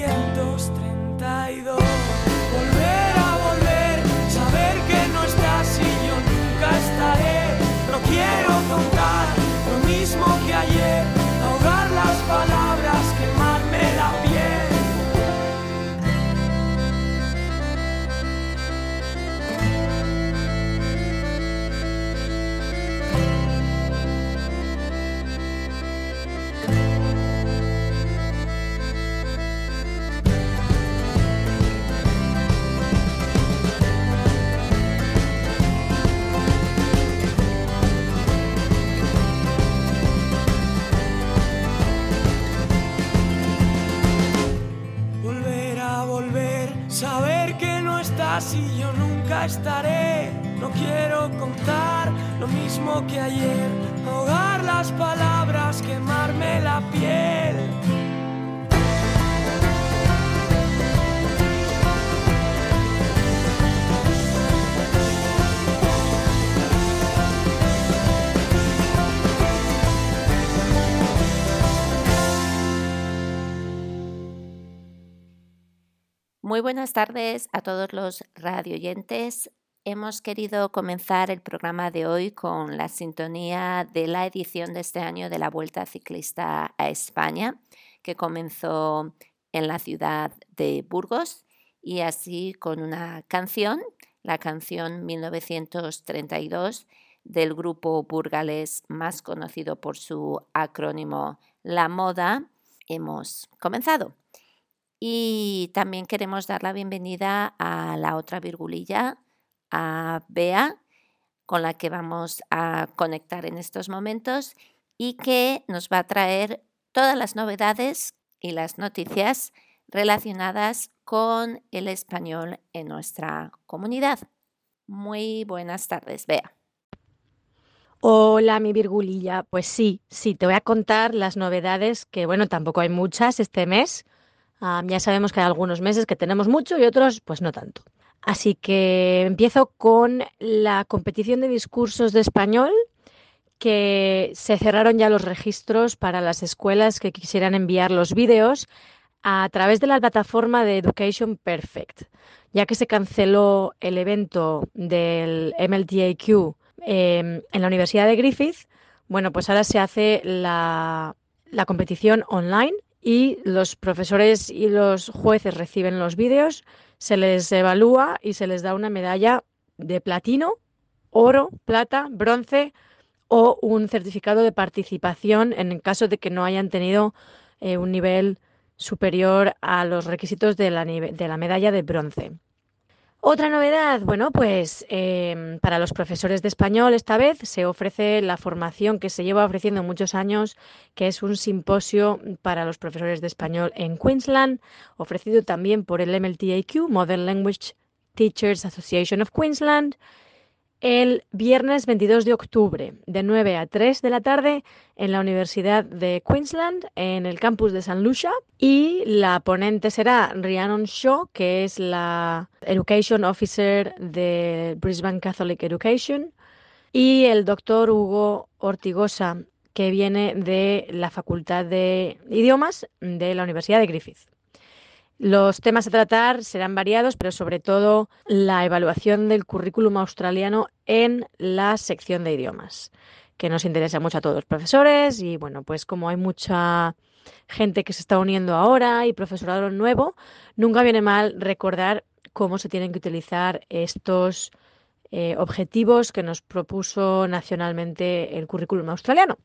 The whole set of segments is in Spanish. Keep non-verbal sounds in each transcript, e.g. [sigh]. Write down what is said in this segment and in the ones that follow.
1932. Y yo nunca estaré. No quiero contar lo mismo que ayer, ahogar las palabras, quemarme la piel. Muy buenas tardes a todos los radioyentes. Hemos querido comenzar el programa de hoy con la sintonía de la edición de este año de la Vuelta Ciclista a España, que comenzó en la ciudad de Burgos y así con una canción, la canción 1932 del grupo burgalés más conocido por su acrónimo La Moda, hemos comenzado. Y también queremos dar la bienvenida a la otra virgulilla, a Bea, con la que vamos a conectar en estos momentos y que nos va a traer todas las novedades y las noticias relacionadas con el español en nuestra comunidad. Muy buenas tardes, Bea. Hola, mi virgulilla. Pues sí, sí, te voy a contar las novedades, que bueno, tampoco hay muchas este mes. Ah, ya sabemos que hay algunos meses que tenemos mucho y otros pues no tanto. Así que empiezo con la competición de discursos de español, que se cerraron ya los registros para las escuelas que quisieran enviar los vídeos a través de la plataforma de Education Perfect, ya que se canceló el evento del MLTAQ eh, en la Universidad de Griffith. Bueno, pues ahora se hace la competición online y los profesores y los jueces reciben los vídeos, se les evalúa y se les da una medalla de platino, oro, plata, bronce o un certificado de participación en el caso de que no hayan tenido eh, un nivel superior a los requisitos de la, de la medalla de bronce. Otra novedad, bueno, pues em, para los profesores de español esta vez se ofrece la formación que se lleva ofreciendo muchos años, que es un simposio para los profesores de español en Queensland, ofrecido también por el MLTAQ, Modern Language Teachers Association of Queensland, el viernes 22 de octubre, de 9 a 3 de la tarde, en la Universidad de Queensland, en el campus de San Lucia. Y la ponente será Rhiannon Shaw, que es la Education Officer de Brisbane Catholic Education, y el doctor Hugo Ortigosa, que viene de la Facultad de Idiomas de la Universidad de Griffith. Los temas a tratar serán variados, pero sobre todo la evaluación del currículum australiano en la sección de idiomas, que nos interesa mucho a todos los profesores y bueno, pues como hay mucha gente que se está uniendo ahora y profesorado nuevo, nunca viene mal recordar cómo se tienen que utilizar estos eh, objetivos que nos propuso nacionalmente el currículum australiano.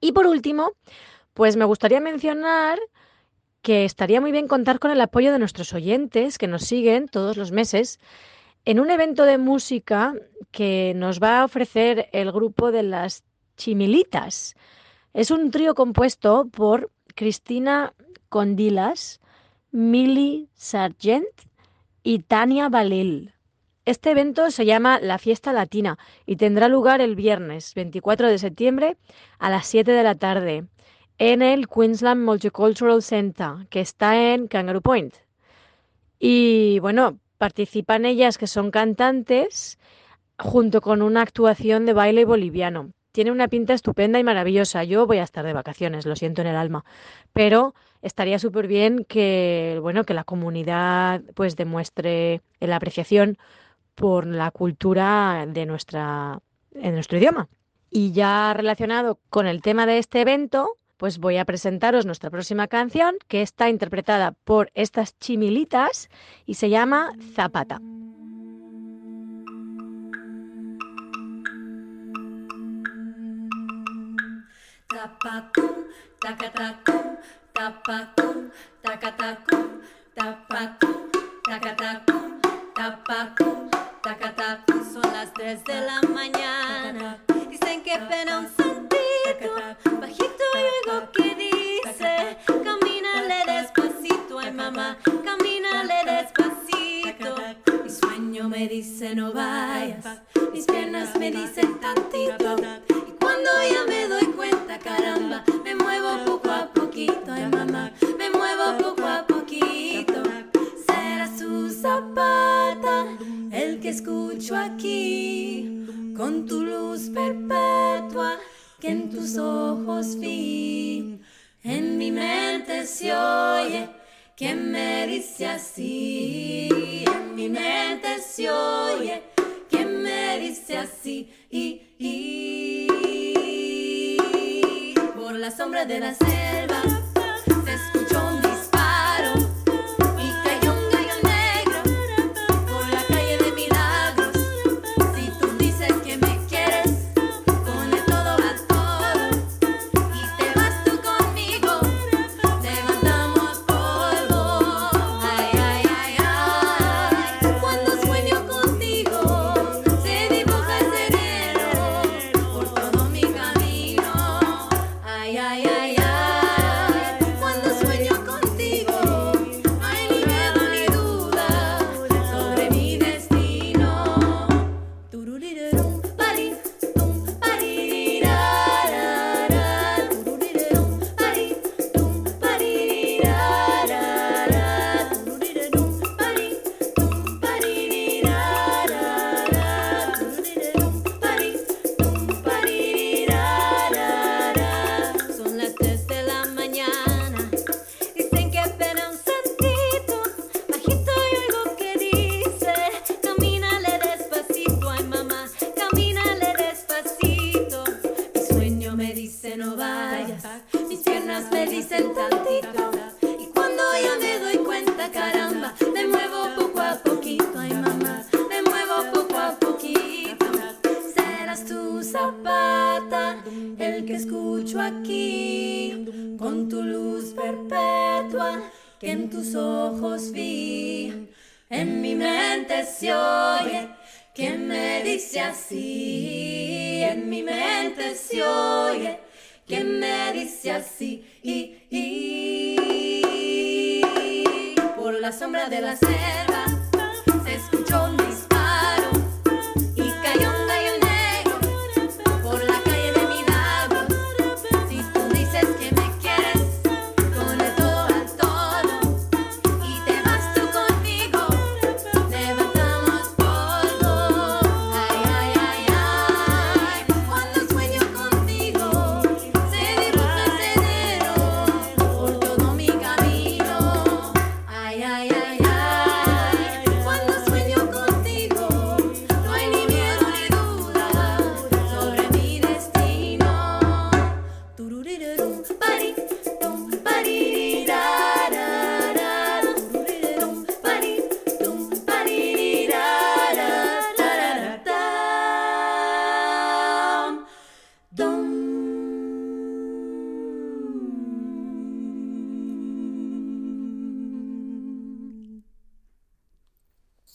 Y por último, pues me gustaría mencionar que estaría muy bien contar con el apoyo de nuestros oyentes que nos siguen todos los meses en un evento de música que nos va a ofrecer el grupo de las Chimilitas. Es un trío compuesto por Cristina Condilas, Millie Sargent y Tania Balil. Este evento se llama La Fiesta Latina y tendrá lugar el viernes 24 de septiembre a las 7 de la tarde en el Queensland Multicultural Center, que está en Kangaroo Point. Y bueno, participan ellas que son cantantes junto con una actuación de baile boliviano. Tiene una pinta estupenda y maravillosa. Yo voy a estar de vacaciones, lo siento en el alma, pero estaría súper bien que bueno, que la comunidad pues demuestre la apreciación por la cultura de nuestra en nuestro idioma. Y ya relacionado con el tema de este evento, pues voy a presentaros nuestra próxima canción que está interpretada por estas chimilitas y se llama Zapata. Son las 3 de la mañana. Dicen que pena un santito. Bajito oigo que dice: Camínale despacito, ay mamá, camínale despacito. Mi sueño me dice: No vayas. Mis piernas me dicen tantito.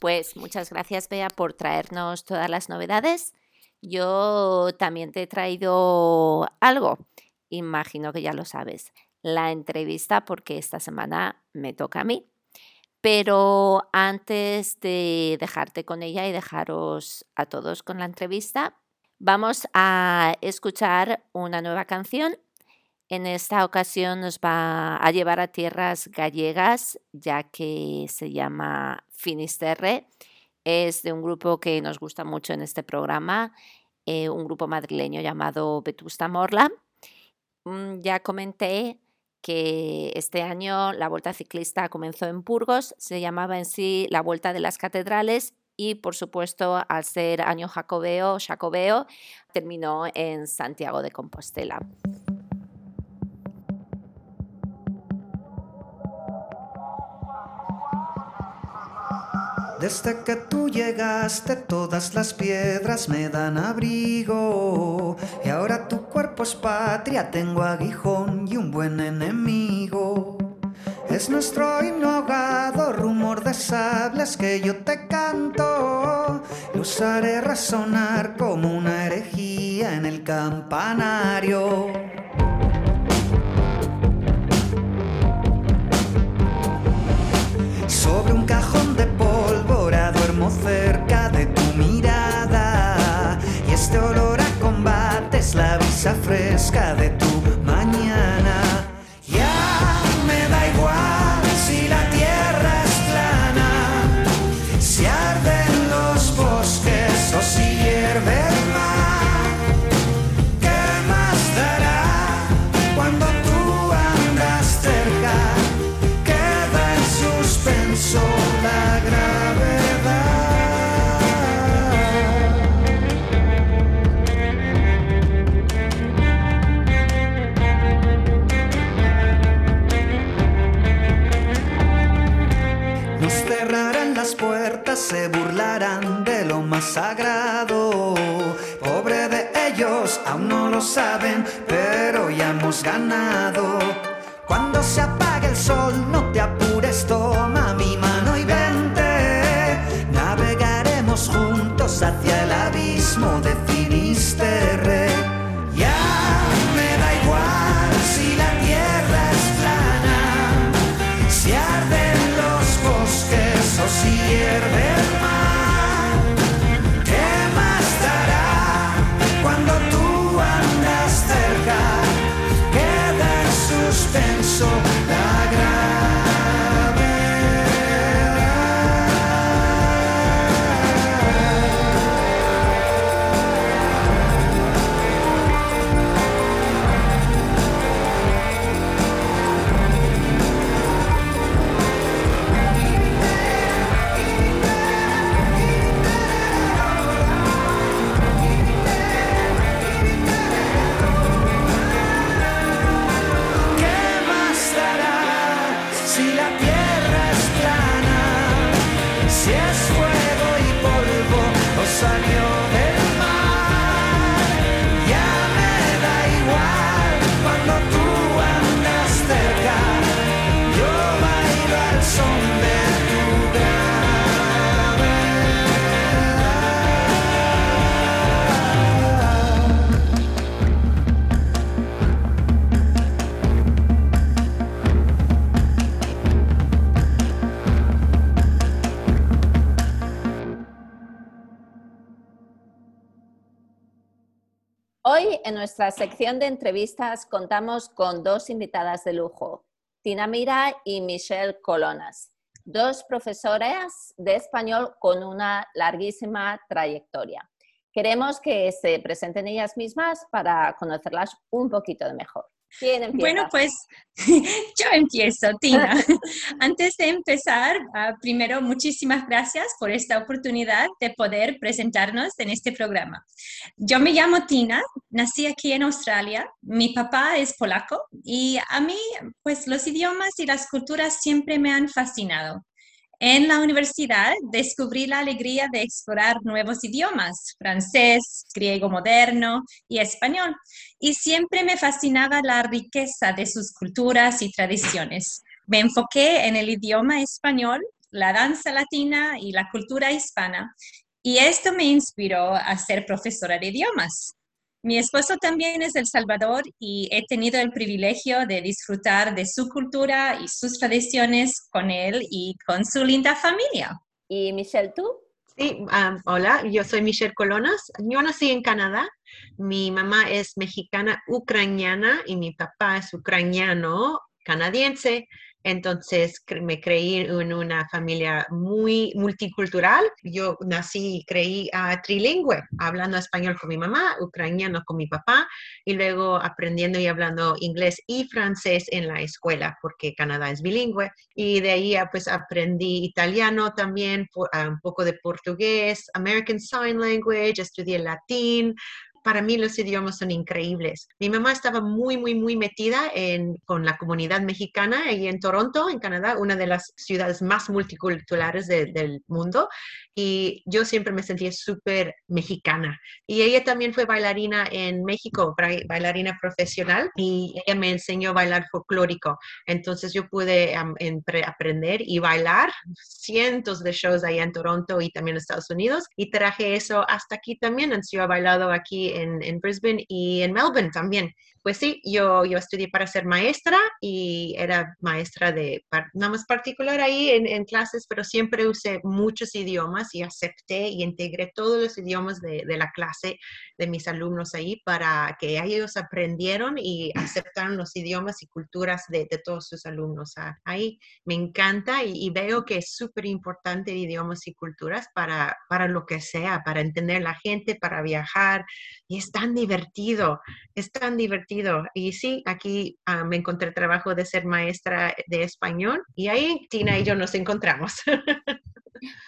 Pues muchas gracias, Bea, por traernos todas las novedades. Yo también te he traído algo. Imagino que ya lo sabes. La entrevista, porque esta semana me toca a mí. Pero antes de dejarte con ella y dejaros a todos con la entrevista, vamos a escuchar una nueva canción. En esta ocasión nos va a llevar a tierras gallegas, ya que se llama Finisterre. Es de un grupo que nos gusta mucho en este programa, eh, un grupo madrileño llamado Vetusta Morla. Mm, Ya comenté que este año la Vuelta Ciclista comenzó en Burgos, se llamaba en sí la Vuelta de las Catedrales y por supuesto al ser año jacobeo, jacobeo terminó en Santiago de Compostela. Desde que tú llegaste todas las piedras me dan abrigo y ahora tu cuerpo es patria, tengo aguijón y un buen enemigo. Es nuestro himno ahogado, rumor de sables que yo te canto. Lo usaré resonar como una herejía en el campanario. Sobre un cajón pólvora duermo cerca de tu mirada y este olor a combate es la brisa fresca de tu mañana. En nuestra sección de entrevistas contamos con dos invitadas de lujo, Tina Mira y Michelle Colonas, dos profesoras de español con una larguísima trayectoria. Queremos que se presenten ellas mismas para conocerlas un poquito de mejor. ¿Quién empieza? Bueno, pues [laughs] yo empiezo, Tina. [laughs] Antes de empezar, ah, primero, muchísimas gracias por esta oportunidad de poder presentarnos en este programa. Yo me llamo Tina, nací aquí en Australia, mi papá es polaco y a mí, pues los idiomas y las culturas siempre me han fascinado. En la universidad descubrí la alegría de explorar nuevos idiomas, francés, griego moderno y español, y siempre me fascinaba la riqueza de sus culturas y tradiciones. Me enfoqué en el idioma español, la danza latina y la cultura hispana, y esto me inspiró a ser profesora de idiomas. Mi esposo también es El Salvador y he tenido el privilegio de disfrutar de su cultura y sus tradiciones con él y con su linda familia. ¿Y Michelle, tú? Sí, um, hola, yo soy Michelle Colonas. Yo nací en Canadá. Mi mamá es mexicana ucraniana y mi papá es ucraniano canadiense. Entonces me creí en una familia muy multicultural. Yo nací y creí uh, trilingüe, hablando español con mi mamá, ucraniano con mi papá y luego aprendiendo y hablando inglés y francés en la escuela porque Canadá es bilingüe. Y de ahí ah, pues aprendí italiano también, uh, un poco de portugués, American Sign Language, estudié latín, para mí los idiomas son increíbles. Mi mamá estaba muy, muy, muy metida en, con la comunidad mexicana ahí en Toronto, en Canadá, una de las ciudades más multiculturales del mundo. Y yo siempre me sentía súper mexicana. Y ella también fue bailarina en México, bailarina profesional, y ella me enseñó a bailar folclórico. Entonces yo pude aprender y bailar cientos de shows allá en Toronto y también en Estados Unidos. Y traje eso hasta aquí también. Yo he bailado aquí en, Brisbane y en Melbourne también. Pues sí, yo, yo estudié para ser maestra y era maestra de, nada más particular ahí en, clases, pero siempre usé muchos idiomas y acepté y integré todos los idiomas de, la clase de mis alumnos ahí para que ellos aprendieron y aceptaron los idiomas y culturas de, todos sus alumnos. Ah, ahí me encanta y, veo que es súper importante idiomas y culturas para, para lo que sea, para entender la gente, para viajar, y es tan divertido, es tan divertido. Y sí, aquí ah, me encontré trabajo de ser maestra de español y ahí Tina y yo nos encontramos. [laughs]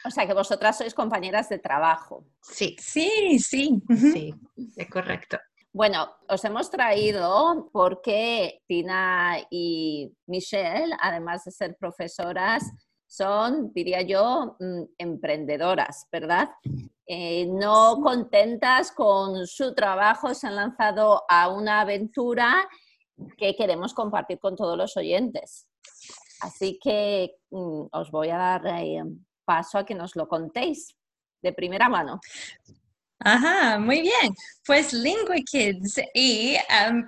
O sea que vosotras sois compañeras de trabajo. Sí. Sí, sí. Sí, es correcto. Bueno, os hemos traído porque Tina y Michelle, además de ser profesoras, son, diría yo, mm, emprendedoras, ¿verdad? Eh, no contentas con su trabajo, se han lanzado a una aventura que queremos compartir con todos los oyentes. Así que mm, os voy a dar eh, paso a que nos lo contéis de primera mano. Ajá, muy bien. Pues Lingua Kids. Y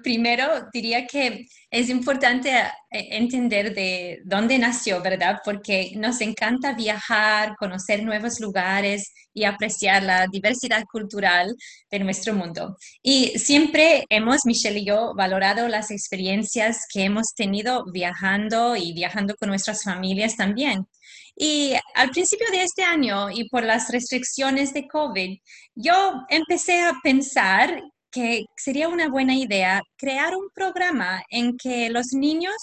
primero diría que es importante eh, entender de dónde nació, ¿verdad? Porque nos encanta viajar, conocer nuevos lugares y apreciar la diversidad cultural de nuestro mundo. Y siempre hemos, Michelle y yo, valorado las experiencias que hemos tenido viajando y viajando con nuestras familias también. Y al principio de este año y por las restricciones de COVID, yo empecé a pensar que sería una buena idea crear un programa en que los niños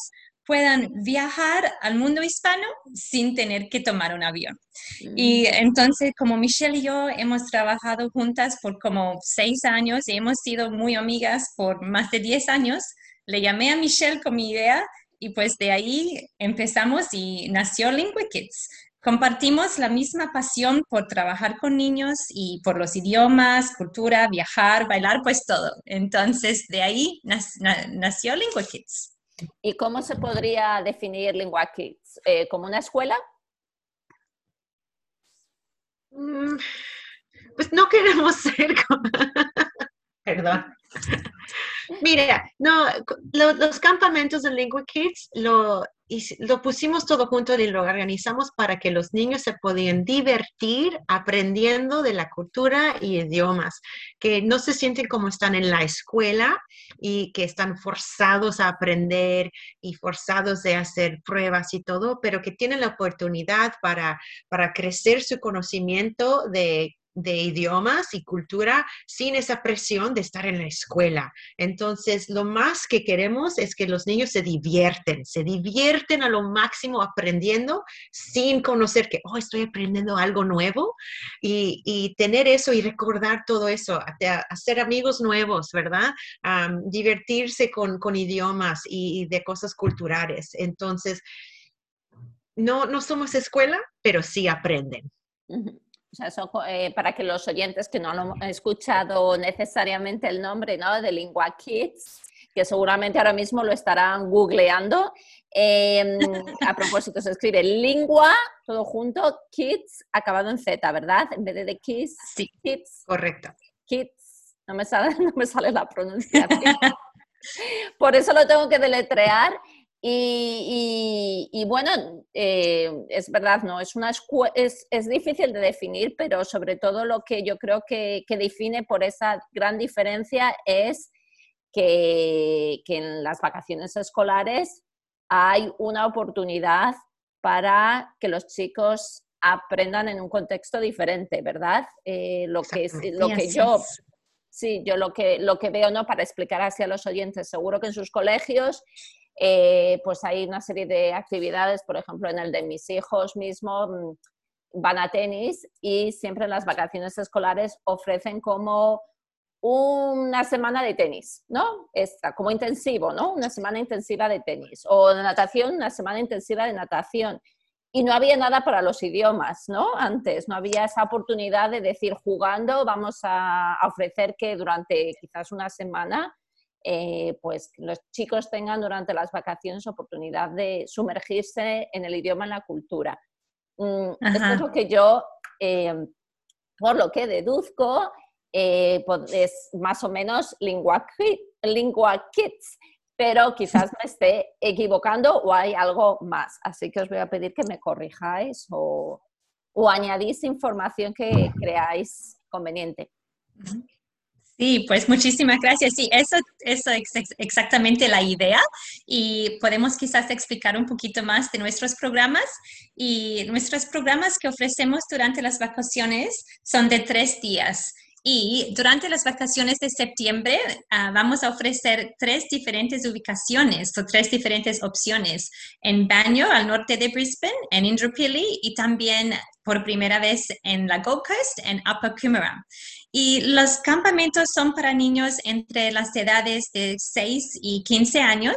puedan viajar al mundo hispano sin tener que tomar un avión. Y mm. entonces, como Michelle y yo hemos trabajado juntas por como seis años y hemos sido muy amigas por más de diez años, le llamé a Michelle con mi idea y pues de ahí empezamos y nació Lingua Kids. Compartimos la misma pasión por trabajar con niños y por los idiomas, cultura, viajar, bailar, pues todo. Entonces de ahí nació Lingua Kids. ¿Y cómo se podría definir Lingua Kids? Eh, ¿Como una escuela? Mm, pues no queremos [laughs] ser como... Perdón. Mira, no, los campamentos de Lingua Kids lo, lo pusimos todo junto y lo organizamos para que los niños se podían divertir aprendiendo de la cultura y idiomas, que no se sienten como están en la escuela y que están forzados a aprender y forzados de hacer pruebas y todo, pero que tienen la oportunidad para, para crecer su conocimiento de de idiomas y cultura sin esa presión de estar en la escuela. Entonces, lo más que queremos es que los niños se divierten, se divierten a lo máximo aprendiendo sin conocer que, oh, estoy aprendiendo algo nuevo y, y tener eso y recordar todo eso, hacer amigos nuevos, ¿verdad? Divertirse con, con idiomas y, de cosas culturales. Entonces, no, no somos escuela, pero sí aprenden. Ujú. O sea, eso, eh, para que los oyentes que no han escuchado necesariamente el nombre ¿no? de Lingua Kids, que seguramente ahora mismo lo estarán googleando. eh, a propósito, se escribe lingua, todo junto, kids, acabado en Z, ¿verdad? En vez de de kids, Sí. kids, Correcto. kids. No me sale, [laughs] no me sale la [laughs] pronunciación. Por eso lo tengo que deletrear. Y, y- y bueno, eh, es verdad, ¿no? Es, una es, es difícil de definir, pero sobre todo lo que yo creo que, que define por esa gran diferencia es que, que en las vacaciones escolares hay una oportunidad para que los chicos aprendan en un contexto diferente, ¿verdad? Eh, lo que, lo que yo. Sí, yo lo que, lo que veo, ¿no? Para explicar así a los oyentes, seguro que en sus colegios, eh, pues hay una serie de actividades, por ejemplo, en el de mis hijos mismo, mm, van a tenis y siempre en las vacaciones escolares ofrecen como una semana de tenis, ¿no? Esta, como intensivo, ¿no? Una semana intensiva de tenis. O de natación, una semana intensiva de natación. Y no había nada para los idiomas, ¿no? Antes, no había esa oportunidad de decir, jugando, vamos a a ofrecer que durante quizás una semana, eh, pues los chicos tengan durante las vacaciones oportunidad de sumergirse en el idioma, en la cultura. Mm, esto es lo que yo, eh, por lo que deduzco, eh, pod- es más o menos lingua, lingua kids, pero quizás me esté equivocando o hay algo más. Así que os voy a pedir que me corrijáis o, o añadís información que creáis conveniente. Sí, pues muchísimas gracias. Sí, eso eso es ex- exactamente la idea y podemos quizás explicar un poquito más de nuestros programas. Y nuestros programas que ofrecemos durante las vacaciones son de tres días. Y durante las vacaciones de septiembre ah, vamos a ofrecer tres diferentes ubicaciones o tres diferentes opciones. En Banyo, al norte de Brisbane, en Indooroopilly y también por primera vez en la Gold Coast, en Upper Coomera. Y los campamentos son para niños entre las edades de 6 y 15 años.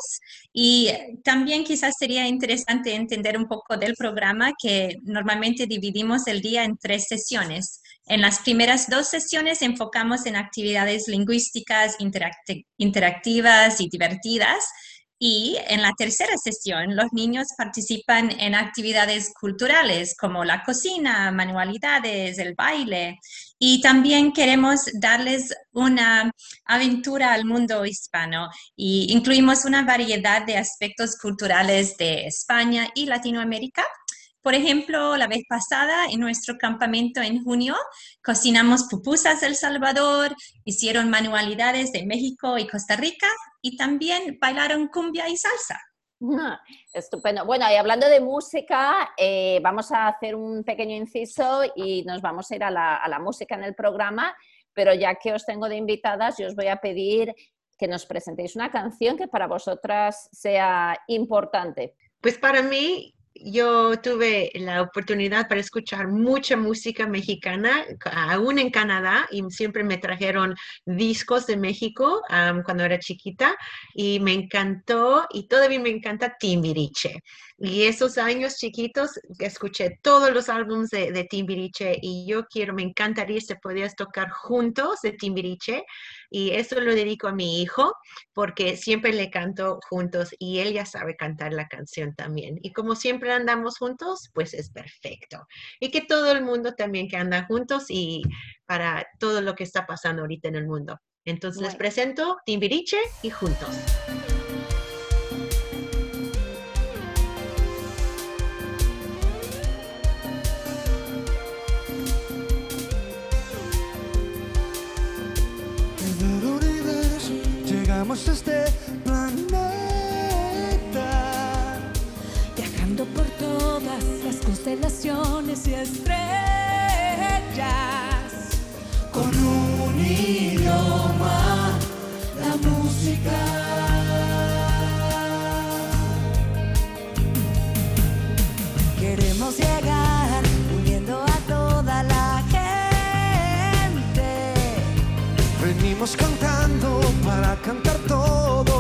Y también quizás sería interesante entender un poco del programa que normalmente dividimos el día en tres sesiones. En las primeras dos sesiones enfocamos en actividades lingüísticas interacti- interactivas y divertidas. Y en la tercera sesión, los niños participan en actividades culturales como la cocina, manualidades, el baile. Y también queremos darles una aventura al mundo hispano y incluimos una variedad de aspectos culturales de España y Latinoamérica. Por ejemplo, la vez pasada en nuestro campamento en junio cocinamos pupusas del Salvador, hicieron manualidades de México y Costa Rica y también bailaron cumbia y salsa. [laughs] Estupendo. Bueno, y hablando de música, eh, vamos a hacer un pequeño inciso y nos vamos a ir a la, a la música en el programa, pero ya que os tengo de invitadas, yo os voy a pedir que nos presentéis una canción que para vosotras sea importante. Pues para mí, yo tuve la oportunidad para escuchar mucha música mexicana, ca- aún en Canadá, y siempre me trajeron discos de México cuando era chiquita, y me encantó, y todavía me encanta Timbiriche. Y esos años chiquitos escuché todos los álbumes de, de Timbiriche, y yo quiero, me encantaría si podías tocar juntos de Timbiriche, y eso lo dedico a mi hijo porque siempre le canto juntos y él ya sabe cantar la canción también. Y como siempre andamos juntos, pues es perfecto. Y que todo el mundo también que anda juntos y para todo lo que está pasando ahorita en el mundo. Entonces les presento Timbiriche y juntos. Recorramos este planeta. Viajando por todas las constelaciones y estrellas. Con un idioma, la música. Queremos llegar uniendo a toda la gente. Venimos para cantar todos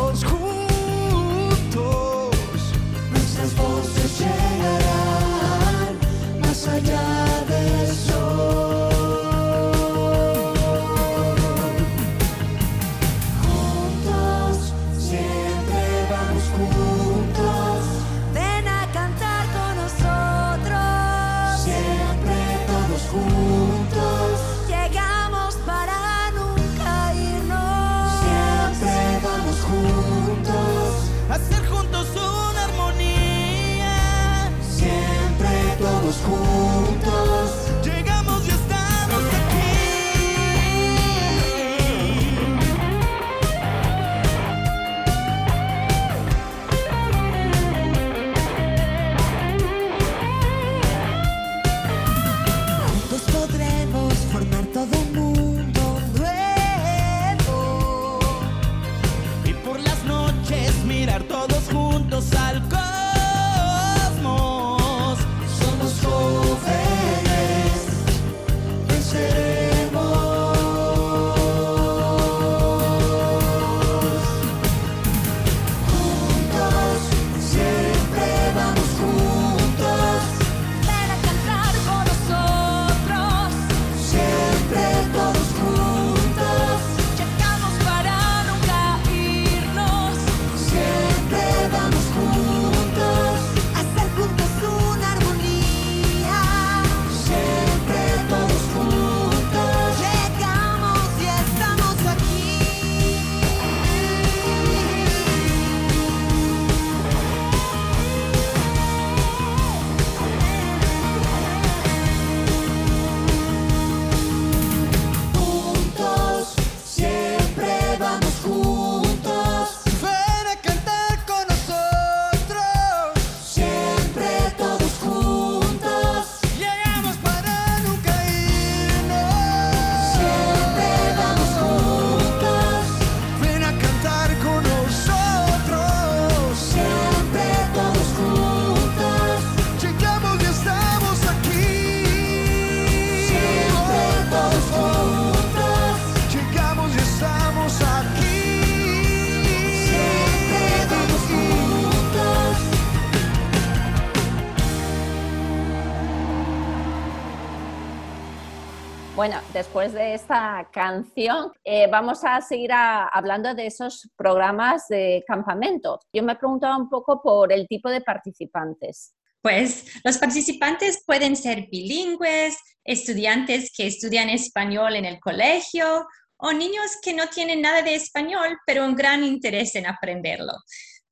Bueno, después de esta canción, eh, vamos a seguir hablando de esos programas de campamento. Yo me preguntaba un poco por el tipo de participantes. Pues los participantes pueden ser bilingües, estudiantes que estudian español en el colegio o niños que no tienen nada de español, pero un gran interés en aprenderlo.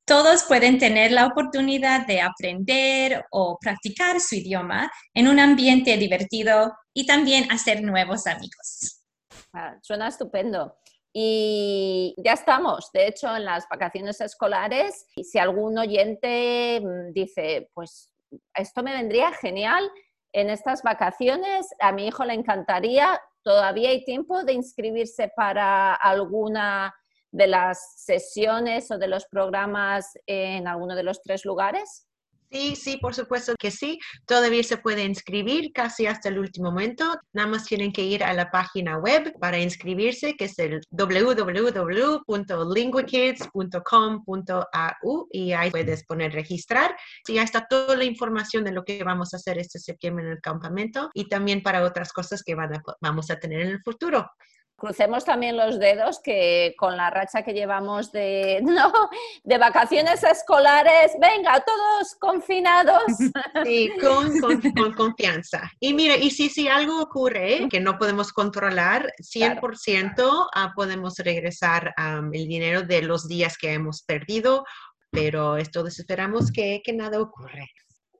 Todos pueden tener la oportunidad de aprender o practicar su idioma en un ambiente divertido y también hacer nuevos amigos. Ah, suena estupendo. Y ya estamos, de hecho, en las vacaciones escolares. Y si algún oyente mm, dice, pues esto me vendría genial en estas vacaciones, a mi hijo le encantaría, todavía hay tiempo de inscribirse para alguna de las sesiones o de los programas en alguno de los tres lugares. Sí, sí, por supuesto que sí. Todavía se puede inscribir casi hasta el último momento. Nada más tienen que ir a la página web para inscribirse, que es el www.linguakids.com.au y ahí puedes poner registrar. Y ahí está toda la información de lo que vamos a hacer este septiembre en el campamento y también para otras cosas que van vamos a tener en el futuro. Crucemos también los dedos que con la racha que llevamos de, [laughs] no, de vacaciones escolares, venga, todos confinados. Sí, con, con- con confianza. Y mira, y si, si algo ocurre que no podemos controlar, 100% ah, podemos regresar am, el dinero de los días que hemos perdido, pero esto esperamos que, que nada ocurre.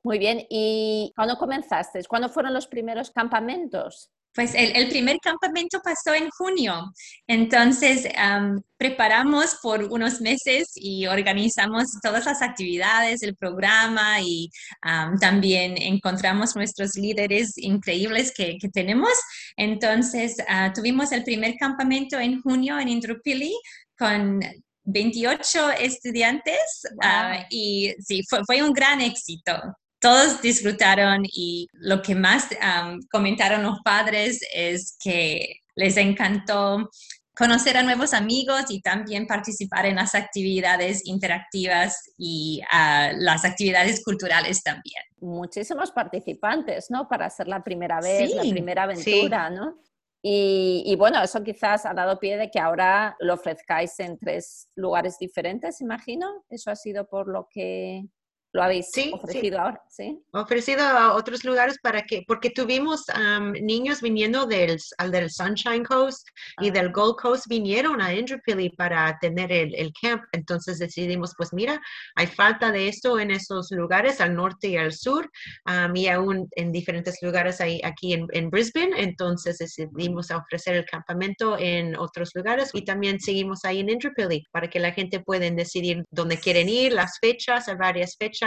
Muy bien, ¿y cuándo comenzaste? ¿Cuándo fueron los primeros campamentos? Pues el, el, primer campamento pasó en junio, entonces um, preparamos por unos meses y organizamos todas las actividades, el programa y um, también encontramos nuestros líderes increíbles que, que tenemos. Entonces uh, tuvimos el primer campamento en junio en Indrupili con 28 estudiantes uh, y sí, fue, fue un gran éxito todos disfrutaron y lo que más um, comentaron los padres es que les encantó conocer a nuevos amigos y también participar en las actividades interactivas y uh, las actividades culturales también. Muchísimos participantes, ¿no? Para ser la primera vez, sí, la primera aventura, sí. ¿no? Y, y, bueno, eso quizás ha dado pie de que ahora lo ofrezcáis en tres lugares diferentes, imagino. Eso ha sido por lo que lo habéis sí, ofrecido sí. ahora, ¿sí? Ofrecido a otros lugares para que, porque tuvimos um, niños viniendo del, al del Sunshine Coast ah. y del Gold Coast vinieron a Indooroopilly para tener el, el, camp. Entonces decidimos, pues mira, hay falta de esto en esos lugares, al norte y al sur, um, y aún en diferentes lugares ahí, aquí en, en Brisbane. Entonces decidimos ofrecer el campamento en otros lugares y también seguimos ahí en Indooroopilly para que la gente pueda decidir dónde quieren ir, las fechas, hay varias fechas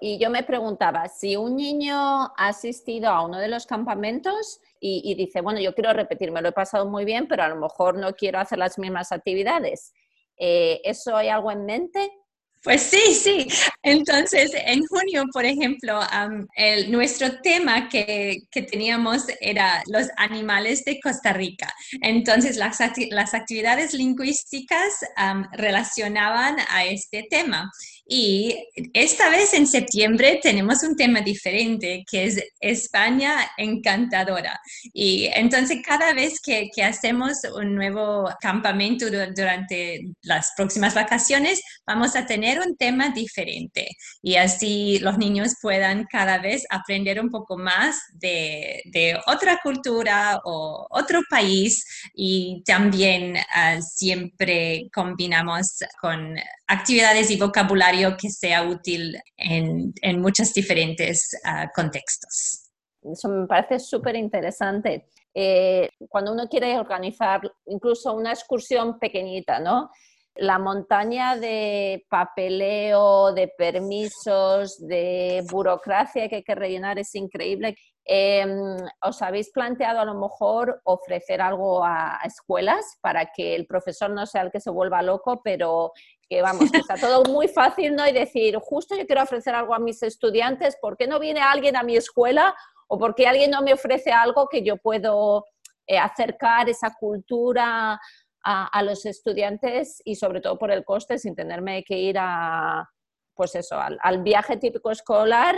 y yo me preguntaba, si un niño ha asistido a uno de los campamentos y, dice, bueno, yo quiero repetir, me lo he pasado muy bien, pero a lo mejor no quiero hacer las mismas actividades, eh, ¿eso hay algo en mente? Pues sí, sí. Entonces, en junio, por ejemplo, um, el, nuestro tema que, que, teníamos era los animales de Costa Rica. Entonces, las, las actividades lingüísticas relacionaban a este tema. Y esta vez en septiembre tenemos un tema diferente, que es España encantadora. Y entonces cada vez que, hacemos un nuevo campamento durante las próximas vacaciones, vamos a tener un tema diferente. Y así los niños puedan cada vez aprender un poco más de, otra cultura o otro país. Y también uh, siempre combinamos con actividades y vocabulario que sea útil en, en muchos diferentes uh, contextos. Eso me parece súper interesante. Eh, cuando uno quiere organizar incluso una excursión pequeñita, ¿no? La montaña de papeleo, de permisos, de burocracia que hay que rellenar es increíble. Eh, ¿Os habéis planteado a lo mejor ofrecer algo a, escuelas para que el profesor no sea el que se vuelva loco, pero que vamos, que está todo muy fácil, ¿no? Y decir, justo yo quiero ofrecer algo a mis estudiantes, ¿por qué no viene alguien a mi escuela? ¿O por qué alguien no me ofrece algo que yo puedo eh, acercar esa cultura a, a, los estudiantes y sobre todo por el coste, sin tenerme que ir a, pues eso, al, al viaje típico escolar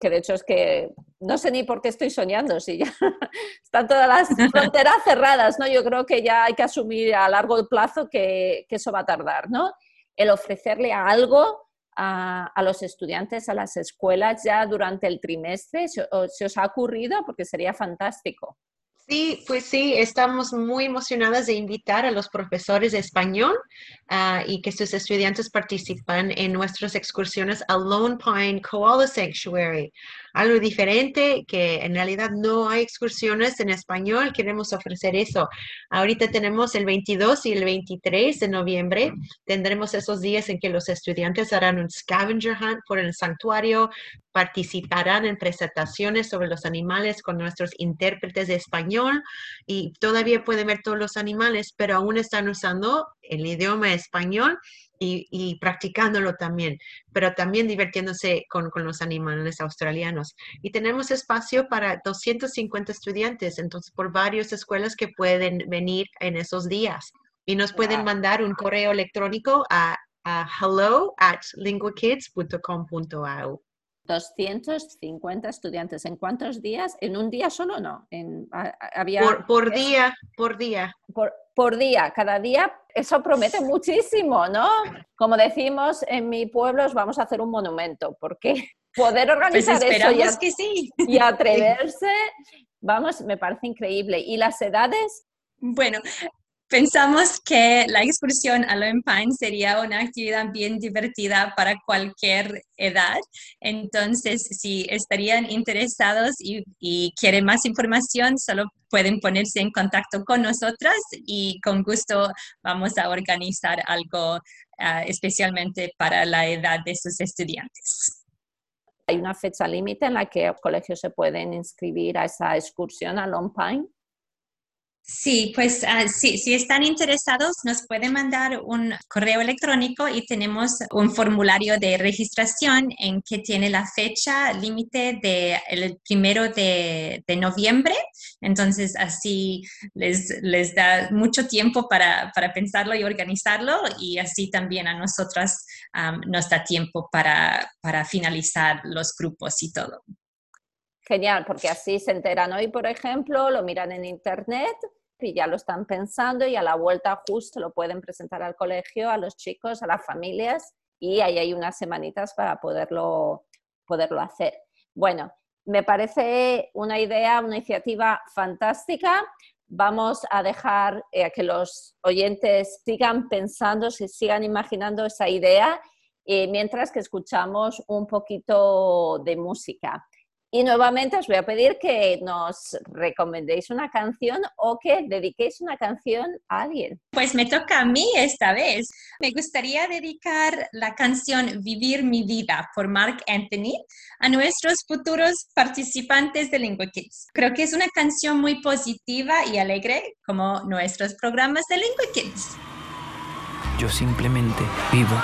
que de hecho es que no sé ni por qué estoy soñando, si ya [laughs] están todas las [laughs] fronteras cerradas, ¿no? Yo creo que ya hay que asumir a largo plazo que, que eso va a tardar, ¿no? El ofrecerle algo a, los estudiantes, a las escuelas ya durante el trimestre? ¿Se, os ha ocurrido? Porque sería fantástico. Sí, pues sí, estamos muy emocionadas de invitar a los profesores de español uh, y que sus estudiantes participan en nuestras excursiones a Lone Pine Koala Sanctuary. Algo diferente, que en realidad no hay excursiones en español, queremos ofrecer eso. Ahorita tenemos el 22 y el 23 de noviembre, tendremos esos días en que los estudiantes harán un scavenger hunt por el santuario, participarán en presentaciones sobre los animales con nuestros intérpretes de español y todavía pueden ver todos los animales, pero aún están usando el idioma español y, y practicándolo también, pero también divirtiéndose con, con, los animales australianos. Y tenemos espacio para 250 estudiantes, entonces por varias escuelas que pueden venir en esos días. Y nos pueden wow. mandar un correo electrónico a, a hello at linguakids.com.au. 250 estudiantes. ¿En cuántos días? ¿En un día solo no? En, había, por, por día, por día. Por, por, día, cada día. Eso promete muchísimo, ¿no? Como decimos en mi pueblo, os vamos a hacer un monumento, porque [laughs] poder organizar pues eso y, que sí. y [laughs] atreverse, vamos, me parece increíble. ¿Y las edades? Bueno, pensamos que la excursión a Pine sería una actividad bien divertida para cualquier edad. Entonces, si estarían interesados y, y quieren más información, solo pueden ponerse en contacto con nosotras y con gusto vamos a organizar algo ah, especialmente para la edad de sus estudiantes. ¿Hay una fecha límite en la que los colegios se pueden inscribir a esa excursión a Long Pine? Sí, pues ah, sí, si están interesados nos pueden mandar un correo electrónico y tenemos un formulario de registración en que tiene la fecha límite del primero de, de, noviembre. Entonces así les, les da mucho tiempo para, para, pensarlo y organizarlo y así también a nosotras nos da tiempo para, para finalizar los grupos y todo. Genial, porque así se enteran hoy, por ejemplo, lo miran en internet y ya lo están pensando y a la vuelta justo lo pueden presentar al colegio, a los chicos, a las familias y ahí hay unas semanitas para poderlo, poderlo hacer. Bueno, me parece una idea, una iniciativa fantástica. Vamos a dejar eh, que los oyentes sigan pensando, se sigan imaginando esa idea, eh, mientras que escuchamos un poquito de música. Y nuevamente os voy a pedir que nos recomendéis una canción o que dediquéis una canción a alguien. Pues me toca a mí esta vez. Me gustaría dedicar la canción Vivir mi vida por Mark Anthony a nuestros futuros participantes de Lingua Kids. Creo que es una canción muy positiva y alegre como nuestros programas de Lingua Kids. Yo simplemente vivo.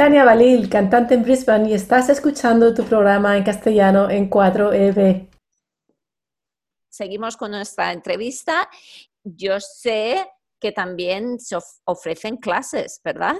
Tania Balil, cantante en Brisbane y estás escuchando tu programa en castellano en 4EB. Seguimos con nuestra entrevista. Yo sé que también se of- ofrecen clases, ¿verdad?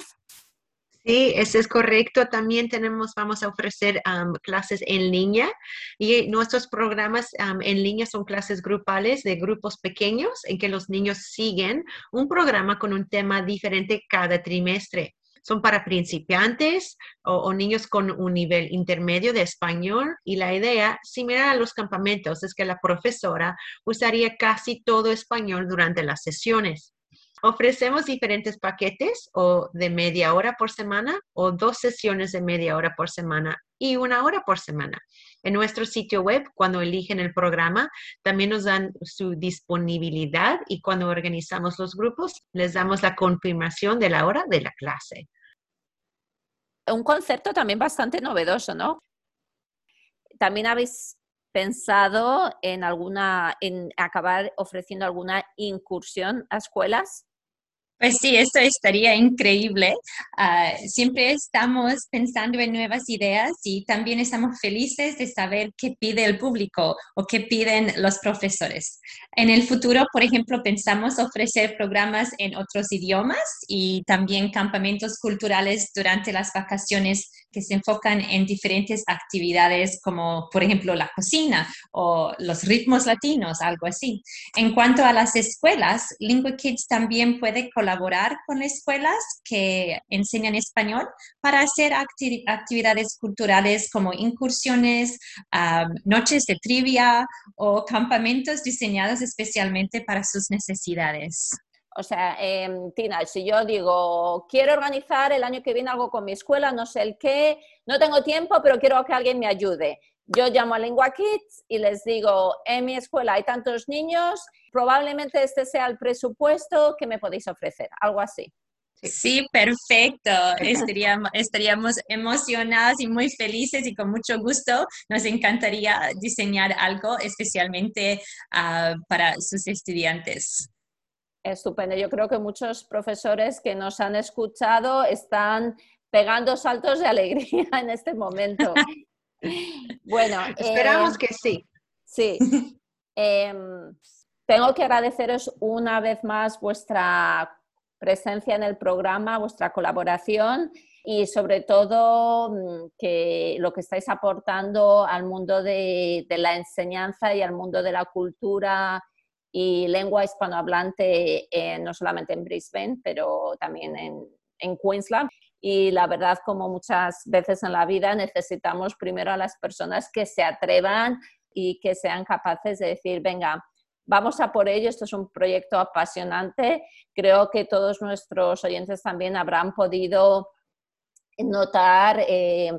Sí, eso es correcto. También tenemos, vamos a ofrecer clases en línea y nuestros programas am, en línea son clases grupales de grupos pequeños en que los niños siguen un programa con un tema diferente cada trimestre. Son para principiantes o, niños con un nivel intermedio de español y la idea, similar a los campamentos, es que la profesora usaría casi todo español durante las sesiones. Ofrecemos diferentes paquetes o de media hora por semana o dos sesiones de media hora por semana y una hora por semana. En nuestro sitio web, cuando eligen el programa, también nos dan su disponibilidad y cuando organizamos los grupos, les damos la confirmación de la hora de la clase. Un concepto también bastante novedoso, ¿no? También habéis pensado en alguna, en acabar ofreciendo alguna incursión a escuelas. Pues sí, esto estaría increíble. Ah, siempre estamos pensando en nuevas ideas y también estamos felices de saber qué pide el público o qué piden los profesores. En el futuro, por ejemplo, pensamos ofrecer programas en otros idiomas y también campamentos culturales durante las vacaciones que se enfocan en diferentes actividades como, por ejemplo, la cocina o los ritmos latinos, algo así. En cuanto a las escuelas, Lingua Kids también puede colaborar con escuelas que enseñan español para hacer acti- actividades culturales como incursiones, noches de trivia o campamentos diseñados especialmente para sus necesidades. O sea, em, Tina, si yo digo, quiero organizar el año que viene algo con mi escuela, no sé el qué, no tengo tiempo, pero quiero que alguien me ayude. Yo llamo a Lengua Kids y les digo, en mi escuela hay tantos niños, probablemente este sea el presupuesto que me podéis ofrecer, algo así. Sí, perfecto. Estaríamos, estaríamos emocionadas y muy felices y con mucho gusto nos encantaría diseñar algo especialmente ah, para sus estudiantes. Estupendo. Yo creo que muchos profesores que nos han escuchado están pegando saltos de [laughs] alegría en este momento. [laughs] Bueno, Esperamos eh, que sí. Sí. [laughs] Em, tengo que agradeceros una vez más vuestra presencia en el programa, vuestra colaboración y sobre todo mm, que lo que estáis aportando al mundo de, de la enseñanza y al mundo de la cultura y lengua hispanohablante, eh, no solamente en Brisbane, pero también en, en Queensland. Y la verdad, como muchas veces en la vida, necesitamos primero a las personas que se atrevan y que sean capaces de decir, venga, vamos a por ello, esto es un proyecto apasionante. Creo que todos nuestros oyentes también habrán podido notar eh,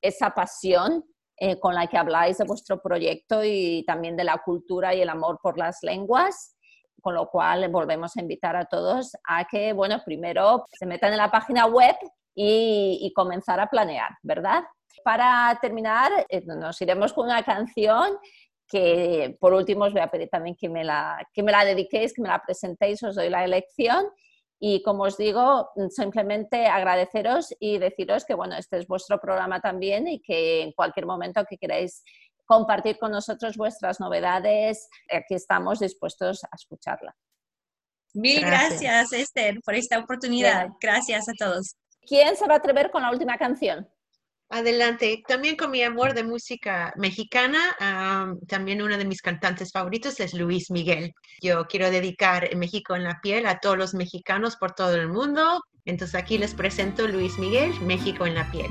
esa pasión eh, con la que habláis de vuestro proyecto y también de la cultura y el amor por las lenguas. Con lo cual, volvemos a invitar a todos a que, bueno, primero se metan en la página web y, y comenzar a planear, ¿verdad? Para terminar, eh, nos iremos con una canción que por último os voy a pedir también que me, la, que me la dediquéis, que me la presentéis, os doy la elección. Y como os digo, simplemente agradeceros y deciros que bueno, este es vuestro programa también y que en cualquier momento que queráis compartir con nosotros vuestras novedades, aquí estamos dispuestos a escucharla. Mil Gracias. gracias, Esther, por esta oportunidad. Bien. Gracias a todos. ¿Quién se va a atrever con la última canción? Adelante. También con mi amor de música mexicana, am, también uno de mis cantantes favoritos es Luis Miguel. Yo quiero dedicar México en la piel a todos los mexicanos por todo el mundo. Entonces aquí les presento Luis Miguel, México en la piel.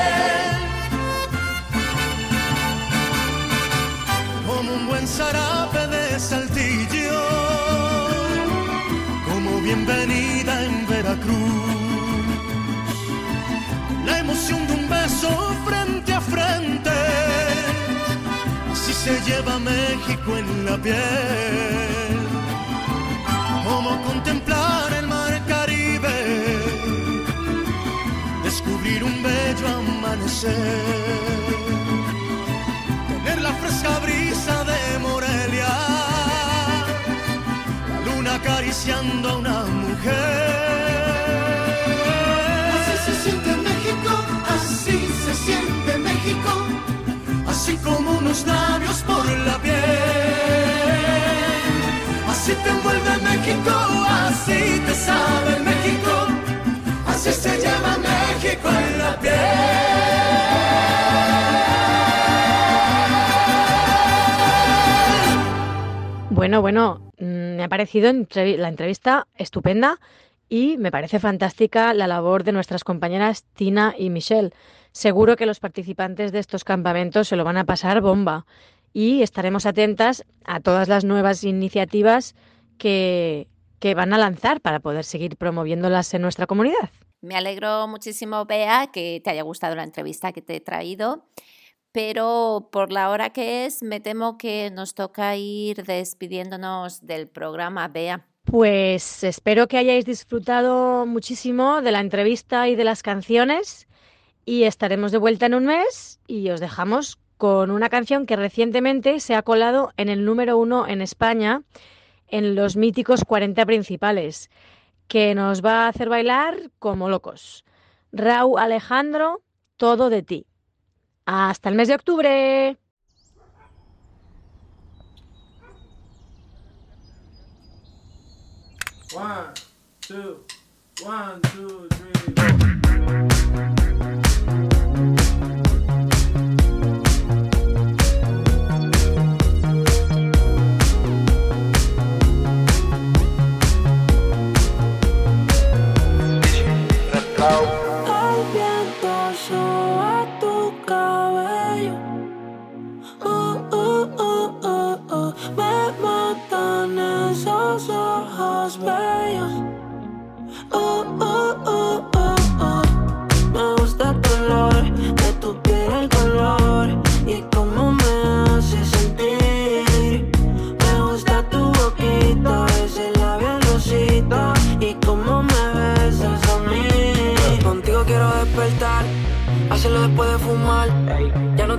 Buen zarape de saltillo, como bienvenida en Veracruz. La emoción de un beso frente a frente, así se lleva México en la piel. Como contemplar el mar Caribe, descubrir un bello amanecer tener la fresca brisa acariciando a una mujer. Así se siente México, así se siente México, así como unos labios por la piel. Así te envuelve México, así te sabe México, así se lleva México en la Bueno, bueno, mm, me ha parecido la entrevista estupenda y me parece fantástica la labor de nuestras compañeras Tina y Michelle. Seguro que los participantes de estos campamentos se lo van a pasar bomba y estaremos atentas a todas las nuevas iniciativas que, que van a lanzar para poder seguir promoviéndolas en nuestra comunidad. Me alegro muchísimo, Bea, que te haya gustado la entrevista que te he traído, pero por la hora que es, me temo que nos toca ir despidiéndonos del programa, Bea. Pues espero que hayáis disfrutado muchísimo de la entrevista y de las canciones y estaremos de vuelta en un mes y os dejamos con una canción que recientemente se ha colado en el número uno en España en los míticos 40 principales, que nos va a hacer bailar como locos. Raúl Alejandro, todo de ti. Hasta el mes de octubre. One, two, one, two, three,